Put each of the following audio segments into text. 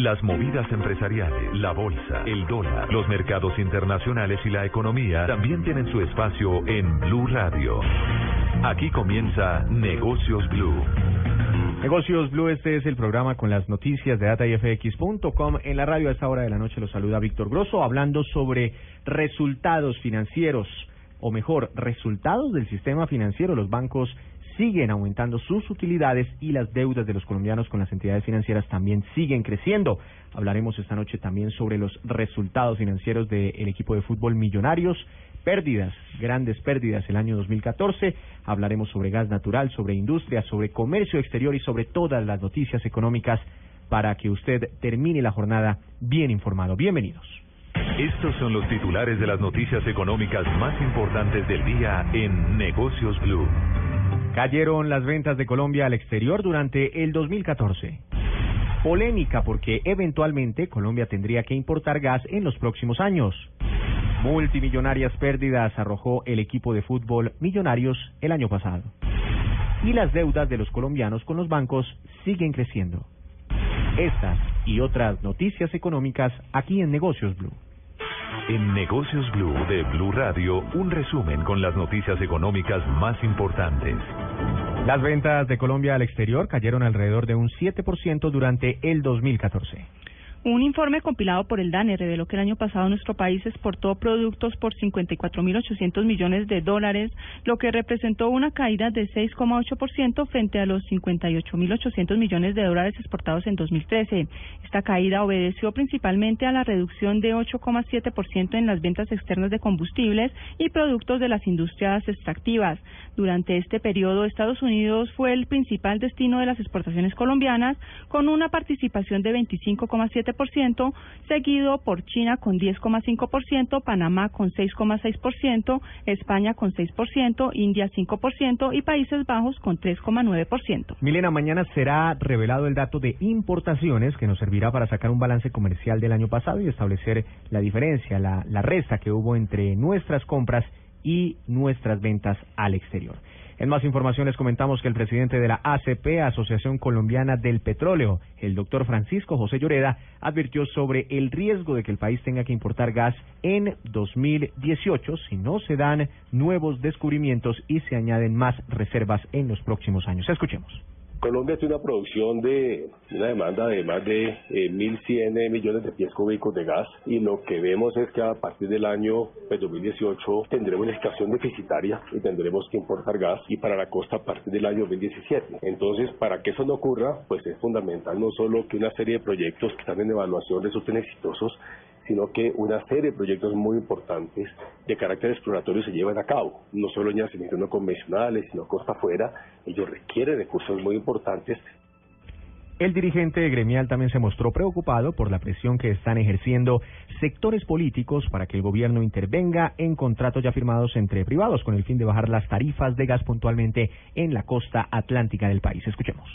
Las movidas empresariales, la bolsa, el dólar, los mercados internacionales y la economía también tienen su espacio en Blue Radio. Aquí comienza Negocios Blue. Negocios Blue, este es el programa con las noticias de datafx.com. En la radio a esta hora de la noche los saluda Víctor Grosso hablando sobre resultados financieros, o mejor, resultados del sistema financiero. Los bancos siguen aumentando sus utilidades y las deudas de los colombianos con las entidades financieras también siguen creciendo. Hablaremos esta noche también sobre los resultados financieros del equipo de fútbol Millonarios, pérdidas, grandes pérdidas el año 2014. Hablaremos sobre gas natural, sobre industria, sobre comercio exterior y sobre todas las noticias económicas para que usted termine la jornada bien informado. Bienvenidos. Estos son los titulares de las noticias económicas más importantes del día en Negocios Blue. Cayeron las ventas de Colombia al exterior durante el 2014. Polémica porque eventualmente Colombia tendría que importar gas en los próximos años. Multimillonarias pérdidas arrojó el equipo de fútbol Millonarios el año pasado. Y las deudas de los colombianos con los bancos siguen creciendo. Estas y otras noticias económicas aquí en Negocios Blue. En Negocios Blue de Blue Radio, un resumen con las noticias económicas más importantes. Las ventas de Colombia al exterior cayeron alrededor de un 7% durante el 2014. Un informe compilado por el DANE reveló que el año pasado nuestro país exportó productos por 54.800 millones de dólares, lo que representó una caída de 6,8% frente a los 58.800 millones de dólares exportados en 2013. Esta caída obedeció principalmente a la reducción de 8,7% en las ventas externas de combustibles y productos de las industrias extractivas. Durante este periodo, Estados Unidos fue el principal destino de las exportaciones colombianas, con una participación de 25,7% seguido por China con 10,5%, Panamá con 6,6%, España con 6%, India 5% y Países Bajos con 3,9%. Milena, mañana será revelado el dato de importaciones que nos servirá para sacar un balance comercial del año pasado y establecer la diferencia, la resta que hubo entre nuestras compras y nuestras ventas al exterior. En más informaciones comentamos que el presidente de la ACP, Asociación Colombiana del Petróleo, el doctor Francisco José Lloreda, advirtió sobre el riesgo de que el país tenga que importar gas en 2018 si no se dan nuevos descubrimientos y se añaden más reservas en los próximos años. Escuchemos. Colombia tiene una producción de una demanda de más de 1.100 eh, millones de pies cúbicos de gas y lo que vemos es que a partir del año 2018 pues, tendremos una escasez deficitaria y tendremos que importar gas y para la costa a partir del año 2017. Entonces, para que eso no ocurra, pues es fundamental no solo que una serie de proyectos que están en evaluación resulten exitosos, sino que una serie de proyectos muy importantes de carácter exploratorio se llevan a cabo, no solo en yacimientos no convencionales, sino costa afuera, ellos requieren recursos muy importantes. El dirigente gremial también se mostró preocupado por la presión que están ejerciendo sectores políticos para que el gobierno intervenga en contratos ya firmados entre privados con el fin de bajar las tarifas de gas puntualmente en la costa atlántica del país. Escuchemos.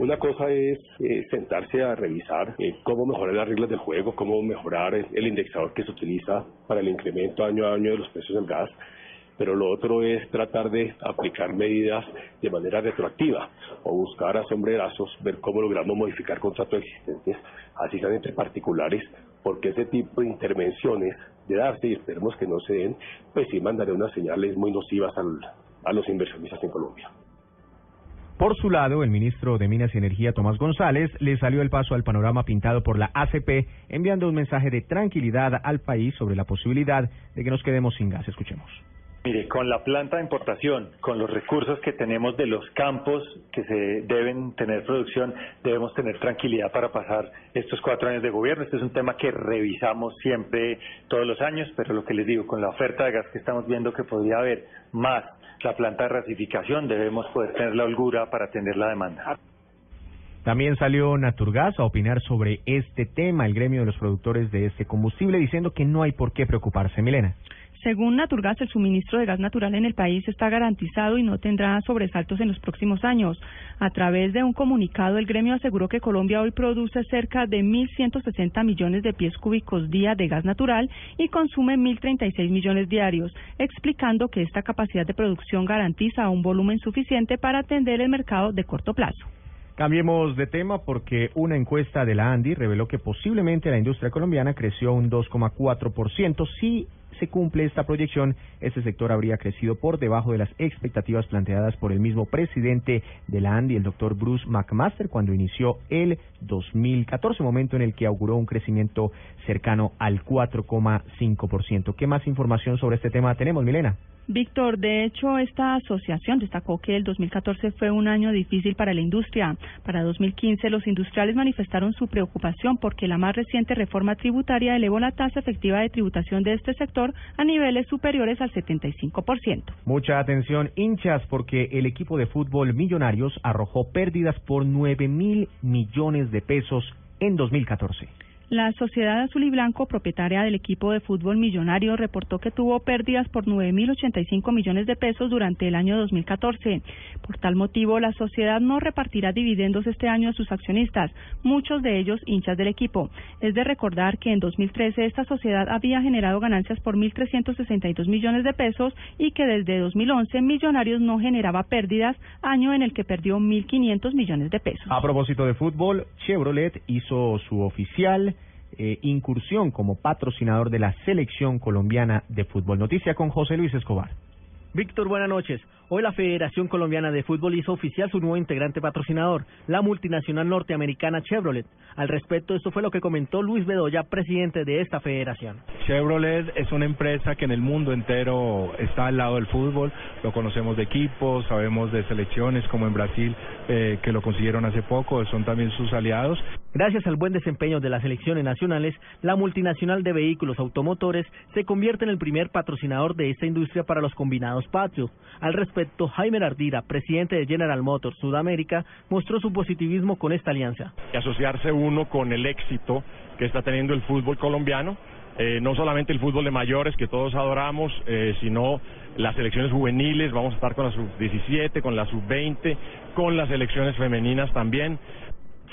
Una cosa es eh, sentarse a revisar eh, cómo mejorar las reglas del juego, cómo mejorar el, indexador que se utiliza para el incremento año a año de los precios del gas pero lo otro es tratar de aplicar medidas de manera retroactiva o buscar a sombrerazos, ver cómo logramos modificar contratos existentes, así sean entre particulares, porque ese tipo de intervenciones de darse, y esperemos que no se den, pues sí mandaré unas señales muy nocivas a los inversionistas en Colombia. Por su lado, el ministro de Minas y Energía, Tomás González, le salió el paso al panorama pintado por la ACP, enviando un mensaje de tranquilidad al país sobre la posibilidad de que nos quedemos sin gas. Escuchemos. Mire, con la planta de importación, con los recursos que tenemos de los campos que se deben tener producción, debemos tener tranquilidad para pasar estos cuatro años de gobierno. Este es un tema que revisamos siempre todos los años, pero lo que les digo, con la oferta de gas que estamos viendo que podría haber más la planta de rasificación, debemos poder tener la holgura para atender la demanda. También salió Naturgas a opinar sobre este tema, el gremio de los productores de este combustible, diciendo que no hay por qué preocuparse. Milena. Según Naturgas, el suministro de gas natural en el país está garantizado y no tendrá sobresaltos en los próximos años. A través de un comunicado, el gremio aseguró que Colombia hoy produce cerca de 1.160 millones de pies cúbicos día de gas natural y consume 1.036 millones diarios, explicando que esta capacidad de producción garantiza un volumen suficiente para atender el mercado de corto plazo. Cambiemos de tema porque una encuesta de la ANDI reveló que posiblemente la industria colombiana creció un 2,4% si se cumple esta proyección, este sector habría crecido por debajo de las expectativas planteadas por el mismo presidente de la ANDI, el doctor Bruce McMaster, cuando inició el 2014, momento en el que auguró un crecimiento cercano al 4,5%. ¿Qué más información sobre este tema tenemos, Milena? Víctor, de hecho, esta asociación destacó que el 2014 fue un año difícil para la industria. Para 2015, los industriales manifestaron su preocupación porque la más reciente reforma tributaria elevó la tasa efectiva de tributación de este sector a niveles superiores al 75%. Mucha atención, hinchas, porque el equipo de fútbol Millonarios arrojó pérdidas por 9 mil millones de pesos en 2014. La Sociedad Azul y Blanco, propietaria del equipo de fútbol millonario, reportó que tuvo pérdidas por 9.085 millones de pesos durante el año 2014. Por tal motivo, la sociedad no repartirá dividendos este año a sus accionistas, muchos de ellos hinchas del equipo. Es de recordar que en 2013 esta sociedad había generado ganancias por 1.362 millones de pesos y que desde 2011 Millonarios no generaba pérdidas, año en el que perdió 1.500 millones de pesos. A propósito de fútbol, Chevrolet hizo su oficial eh, incursión como patrocinador de la selección colombiana de fútbol. Noticia con José Luis Escobar. Víctor, buenas noches. Hoy la Federación Colombiana de Fútbol hizo oficial su nuevo integrante patrocinador, la multinacional norteamericana Chevrolet. Al respecto, esto fue lo que comentó Luis Bedoya, presidente de esta federación. Chevrolet es una empresa que en el mundo entero está al lado del fútbol. Lo conocemos de equipos, sabemos de selecciones como en Brasil, eh, que lo consiguieron hace poco, son también sus aliados. Gracias al buen desempeño de las selecciones nacionales, la multinacional de vehículos automotores se convierte en el primer patrocinador de esta industria para los combinados patrios. Al respecto, Jaime Ardira, presidente de General Motors Sudamérica, mostró su positivismo con esta alianza. Asociarse uno con el éxito que está teniendo el fútbol colombiano, eh, no solamente el fútbol de mayores que todos adoramos, eh, sino las selecciones juveniles, vamos a estar con la sub-17, con la sub-20, con las selecciones femeninas también.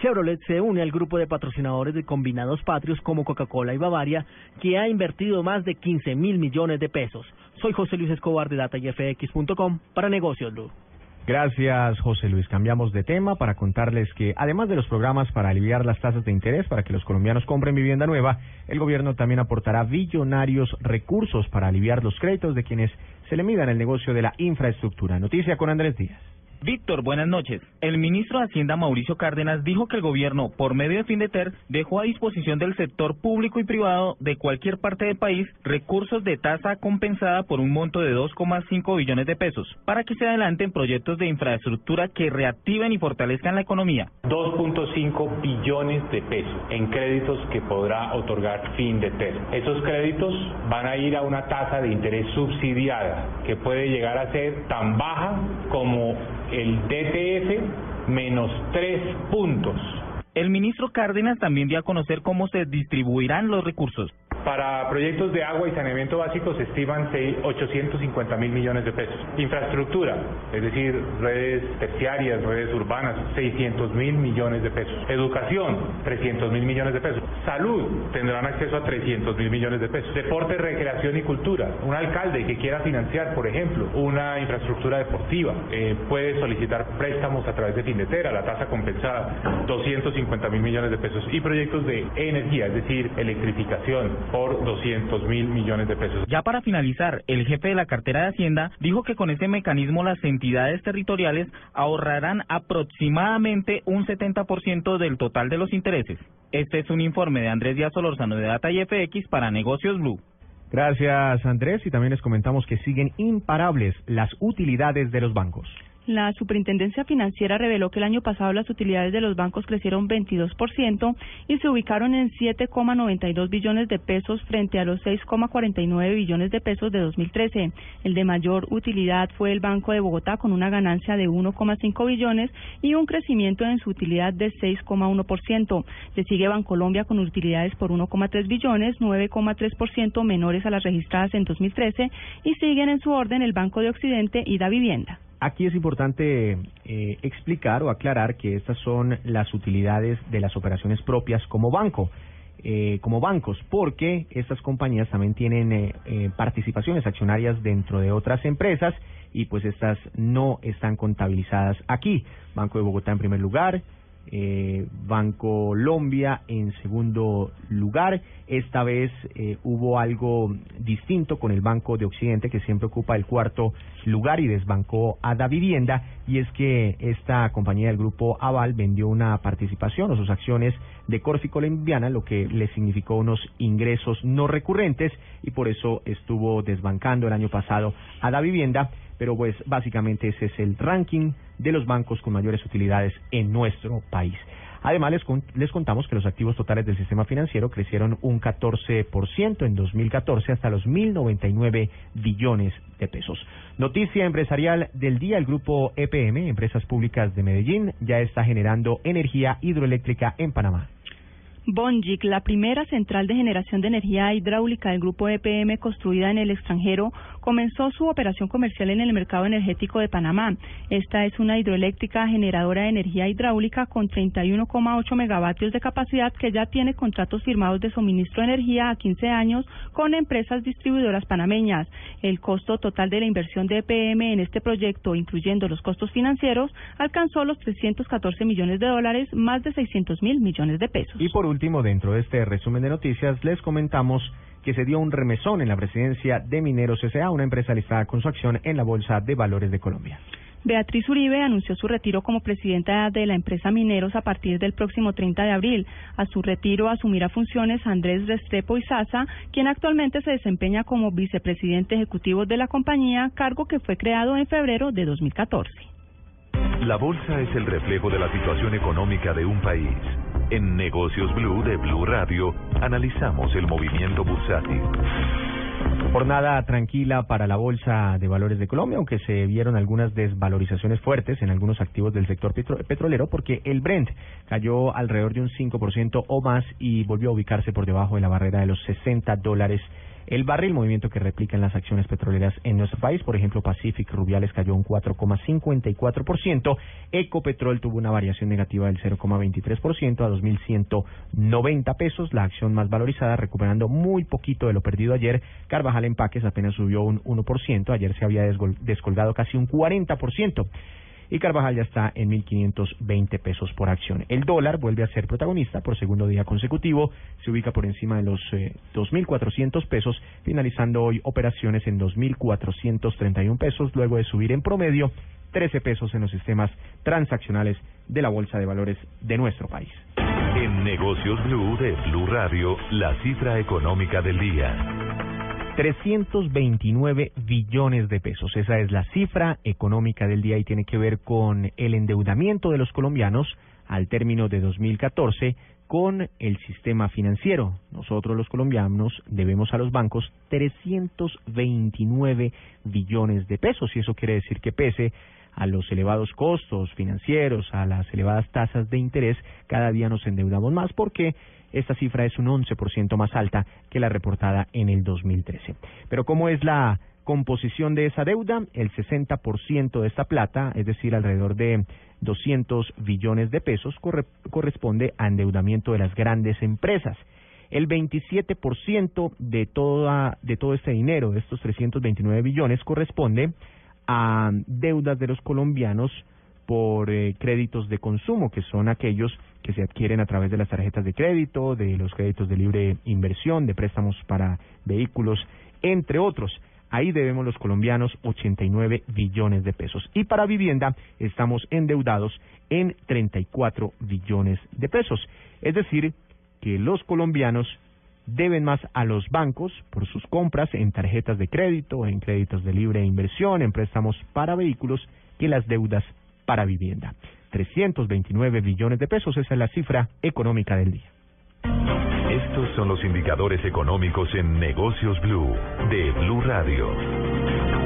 Chevrolet se une al grupo de patrocinadores de combinados patrios como Coca-Cola y Bavaria, que ha invertido más de 15 mil millones de pesos. Soy José Luis Escobar de DataIFX.com para Negocios Blue. Gracias, José Luis. Cambiamos de tema para contarles que, además de los programas para aliviar las tasas de interés para que los colombianos compren vivienda nueva, el gobierno también aportará billonarios recursos para aliviar los créditos de quienes se le midan el negocio de la infraestructura. Noticia con Andrés Díaz. Víctor, buenas noches. El ministro de Hacienda Mauricio Cárdenas dijo que el gobierno, por medio de Findeter, dejó a disposición del sector público y privado de cualquier parte del país recursos de tasa compensada por un monto de 2,5 billones de pesos para que se adelanten proyectos de infraestructura que reactiven y fortalezcan la economía. 2.5 billones de pesos en créditos que podrá otorgar Findeter. Esos créditos van a ir a una tasa de interés subsidiada que puede llegar a ser tan baja como el DTF menos tres puntos. El ministro Cárdenas también dio a conocer cómo se distribuirán los recursos. Para proyectos de agua y saneamiento básico se estiman 850 mil millones de pesos. Infraestructura, es decir, redes terciarias, redes urbanas, 600 mil millones de pesos. Educación, 300 mil millones de pesos. Salud, tendrán acceso a 300 mil millones de pesos. Deporte, recreación y cultura. Un alcalde que quiera financiar, por ejemplo, una infraestructura deportiva, eh, puede solicitar préstamos a través de Findetera, la tasa compensada, 250 mil millones de pesos. Y proyectos de energía, es decir, electrificación, por 200 mil millones de pesos. Ya para finalizar, el jefe de la cartera de Hacienda dijo que con ese mecanismo las entidades territoriales ahorrarán aproximadamente un 70% del total de los intereses. Este es un informe de Andrés Díaz Solorzano de Data y FX para Negocios Blue. Gracias Andrés y también les comentamos que siguen imparables las utilidades de los bancos. La Superintendencia Financiera reveló que el año pasado las utilidades de los bancos crecieron 22% y se ubicaron en 7,92 billones de pesos frente a los 6,49 billones de pesos de 2013. El de mayor utilidad fue el Banco de Bogotá con una ganancia de 1,5 billones y un crecimiento en su utilidad de 6,1%. Le sigue Bancolombia con utilidades por 1,3 billones, 9,3% menores a las registradas en 2013 y siguen en su orden el Banco de Occidente y Da Vivienda. Aquí es importante eh, explicar o aclarar que estas son las utilidades de las operaciones propias como banco. Eh, como bancos, porque estas compañías también tienen eh, eh, participaciones accionarias dentro de otras empresas y pues estas no están contabilizadas aquí. Banco de Bogotá en primer lugar, eh, Banco Colombia en segundo lugar. Esta vez eh, hubo algo distinto con el Banco de Occidente, que siempre ocupa el cuarto lugar y desbancó a Da Vivienda, y es que esta compañía del grupo Aval vendió una participación o sus acciones de Corfi Colombiana, lo que le significó unos ingresos no recurrentes y por eso estuvo desbancando el año pasado a Da Vivienda pero pues básicamente ese es el ranking de los bancos con mayores utilidades en nuestro país. Además, les, contamos que los activos totales del sistema financiero crecieron un 14% en 2014 hasta los 1.099 billones de pesos. Noticia empresarial del día, el grupo EPM, Empresas Públicas de Medellín, ya está generando energía hidroeléctrica en Panamá. Bonjic, la primera central de generación de energía hidráulica del grupo EPM construida en el extranjero, comenzó su operación comercial en el mercado energético de Panamá. Esta es una hidroeléctrica generadora de energía hidráulica con 31,8 megavatios de capacidad que ya tiene contratos firmados de suministro de energía a 15 años con empresas distribuidoras panameñas. El costo total de la inversión de EPM en este proyecto, incluyendo los costos financieros, alcanzó los 314 millones de dólares, más de 600 mil millones de pesos último, dentro de este resumen de noticias, les comentamos que se dio un remesón en la presidencia de Mineros S.A., una empresa listada con su acción en la Bolsa de Valores de Colombia. Beatriz Uribe anunció su retiro como presidenta de la empresa Mineros a partir del próximo 30 de abril. A su retiro asumirá funciones Andrés Restrepo Izaza, quien actualmente se desempeña como vicepresidente ejecutivo de la compañía, cargo que fue creado en febrero de 2014. La bolsa es el reflejo de la situación económica de un país. En Negocios Blue de Blue Radio analizamos el movimiento bursátil. Jornada tranquila para la Bolsa de Valores de Colombia, aunque se vieron algunas desvalorizaciones fuertes en algunos activos del sector petrolero, porque el Brent cayó alrededor de un 5% o más y volvió a ubicarse por debajo de la barrera de los 60 dólares el barril, movimiento que replica en las acciones petroleras en nuestro país, por ejemplo, Pacific Rubiales cayó un 4,54%, Ecopetrol tuvo una variación negativa del 0,23% a 2.190 pesos, la acción más valorizada recuperando muy poquito de lo perdido ayer, Carvajal Empaques apenas subió un 1%, ayer se había descolgado casi un 40% y Carvajal ya está en 1.520 pesos por acción. El dólar vuelve a ser protagonista por segundo día consecutivo, se ubica por encima de los eh, 2.400 pesos, finalizando hoy operaciones en 2.431 pesos, luego de subir en promedio 13 pesos en los sistemas transaccionales de la Bolsa de Valores de nuestro país. En Negocios Blue de Blue Radio, la cifra económica del día. 329 billones de pesos. Esa es la cifra económica del día y tiene que ver con el endeudamiento de los colombianos al término de 2014 con el sistema financiero. Nosotros los colombianos debemos a los bancos 329 billones de pesos y eso quiere decir que pese a los elevados costos financieros, a las elevadas tasas de interés, cada día nos endeudamos más porque esta cifra es un 11% más alta que la reportada en el 2013. Pero ¿cómo es la composición de esa deuda? El 60% de esta plata, es decir, alrededor de 200 billones de pesos, corresponde a endeudamiento de las grandes empresas. El 27% de, toda, de todo este dinero, de estos 329 billones, corresponde a deudas de los colombianos por eh, créditos de consumo, que son aquellos que se adquieren a través de las tarjetas de crédito, de los créditos de libre inversión, de préstamos para vehículos, entre otros. Ahí debemos los colombianos 89 billones de pesos. Y para vivienda estamos endeudados en 34 billones de pesos. Es decir, que los colombianos deben más a los bancos por sus compras en tarjetas de crédito, en créditos de libre inversión, en préstamos para vehículos, que las deudas para vivienda. 329 billones de pesos, esa es la cifra económica del día. Estos son los indicadores económicos en Negocios Blue de Blue Radio.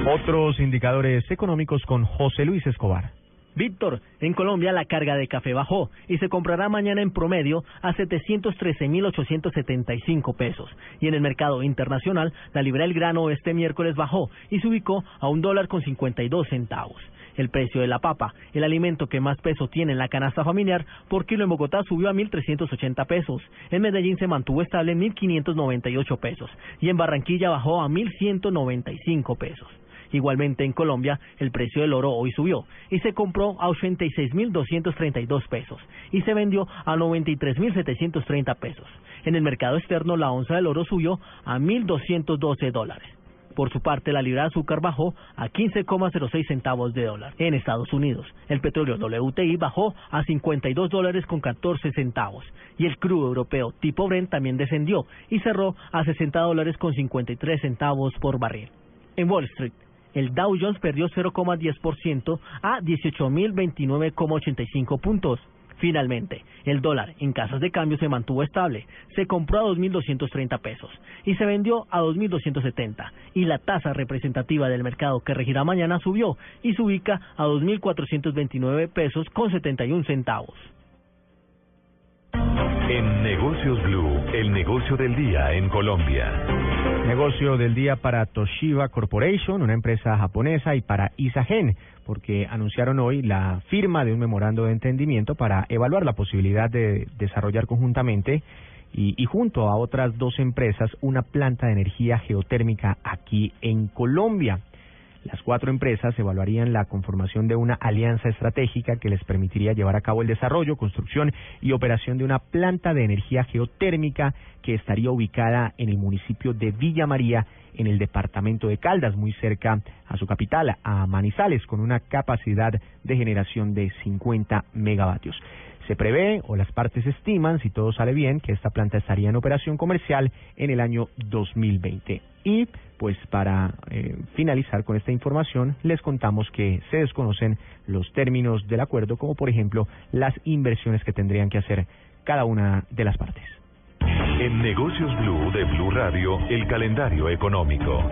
Otros indicadores económicos con José Luis Escobar. Víctor, en Colombia la carga de café bajó y se comprará mañana en promedio a 713.875 pesos. Y en el mercado internacional, la libra del grano este miércoles bajó y se ubicó a un dólar con 52 centavos el precio de la papa, el alimento que más peso tiene en la canasta familiar, por kilo en Bogotá subió a 1.380 pesos, en Medellín se mantuvo estable en 1.598 pesos y en Barranquilla bajó a 1.195 pesos. Igualmente en Colombia, el precio del oro hoy subió y se compró a 86.232 pesos y se vendió a 93.730 pesos. En el mercado externo, la onza del oro subió a 1.212 dólares. Por su parte, la libra de azúcar bajó a 15,06 centavos de dólar. En Estados Unidos, el petróleo WTI bajó a 52 dólares con 14 centavos y el crudo europeo tipo Brent también descendió y cerró a 60 dólares con 53 centavos por barril. En Wall Street, el Dow Jones perdió 0,10% a 18.029,85 puntos. Finalmente, el dólar en casas de cambio se mantuvo estable, se compró a 2.230 pesos y se vendió a 2.270 y la tasa representativa del mercado que regirá mañana subió y se ubica a 2.429 pesos con 71 centavos. En Negocios Blue, el negocio del día en Colombia. Negocio del día para Toshiba Corporation, una empresa japonesa, y para Isagen, porque anunciaron hoy la firma de un memorando de entendimiento para evaluar la posibilidad de desarrollar conjuntamente y, y, junto a otras dos empresas una planta de energía geotérmica aquí en Colombia. Las cuatro empresas evaluarían la conformación de una alianza estratégica que les permitiría llevar a cabo el desarrollo, construcción y operación de una planta de energía geotérmica que estaría ubicada en el municipio de Villa María, en el departamento de Caldas, muy cerca a su capital, a Manizales, con una capacidad de generación de 50 megavatios. Se prevé, o las partes estiman, si todo sale bien, que esta planta estaría en operación comercial en el año 2020. Y, pues, para eh, finalizar con esta información, les contamos que se desconocen los términos del acuerdo, como por ejemplo las inversiones que tendrían que hacer cada una de las partes. En Negocios Blue de Blue Radio, el calendario económico.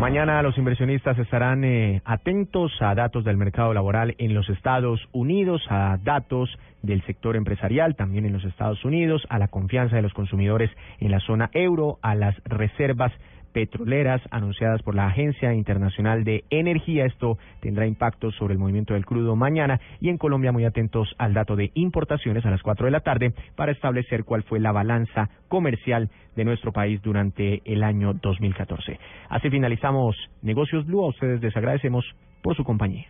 Mañana los inversionistas estarán eh, atentos a datos del mercado laboral en los Estados Unidos, a datos del sector empresarial también en los Estados Unidos, a la confianza de los consumidores en la zona euro, a las reservas petroleras anunciadas por la Agencia Internacional de Energía. Esto tendrá impacto sobre el movimiento del crudo mañana y en Colombia muy atentos al dato de importaciones a las 4 de la tarde para establecer cuál fue la balanza comercial de nuestro país durante el año 2014. Así finalizamos Negocios Blue. A ustedes les agradecemos por su compañía.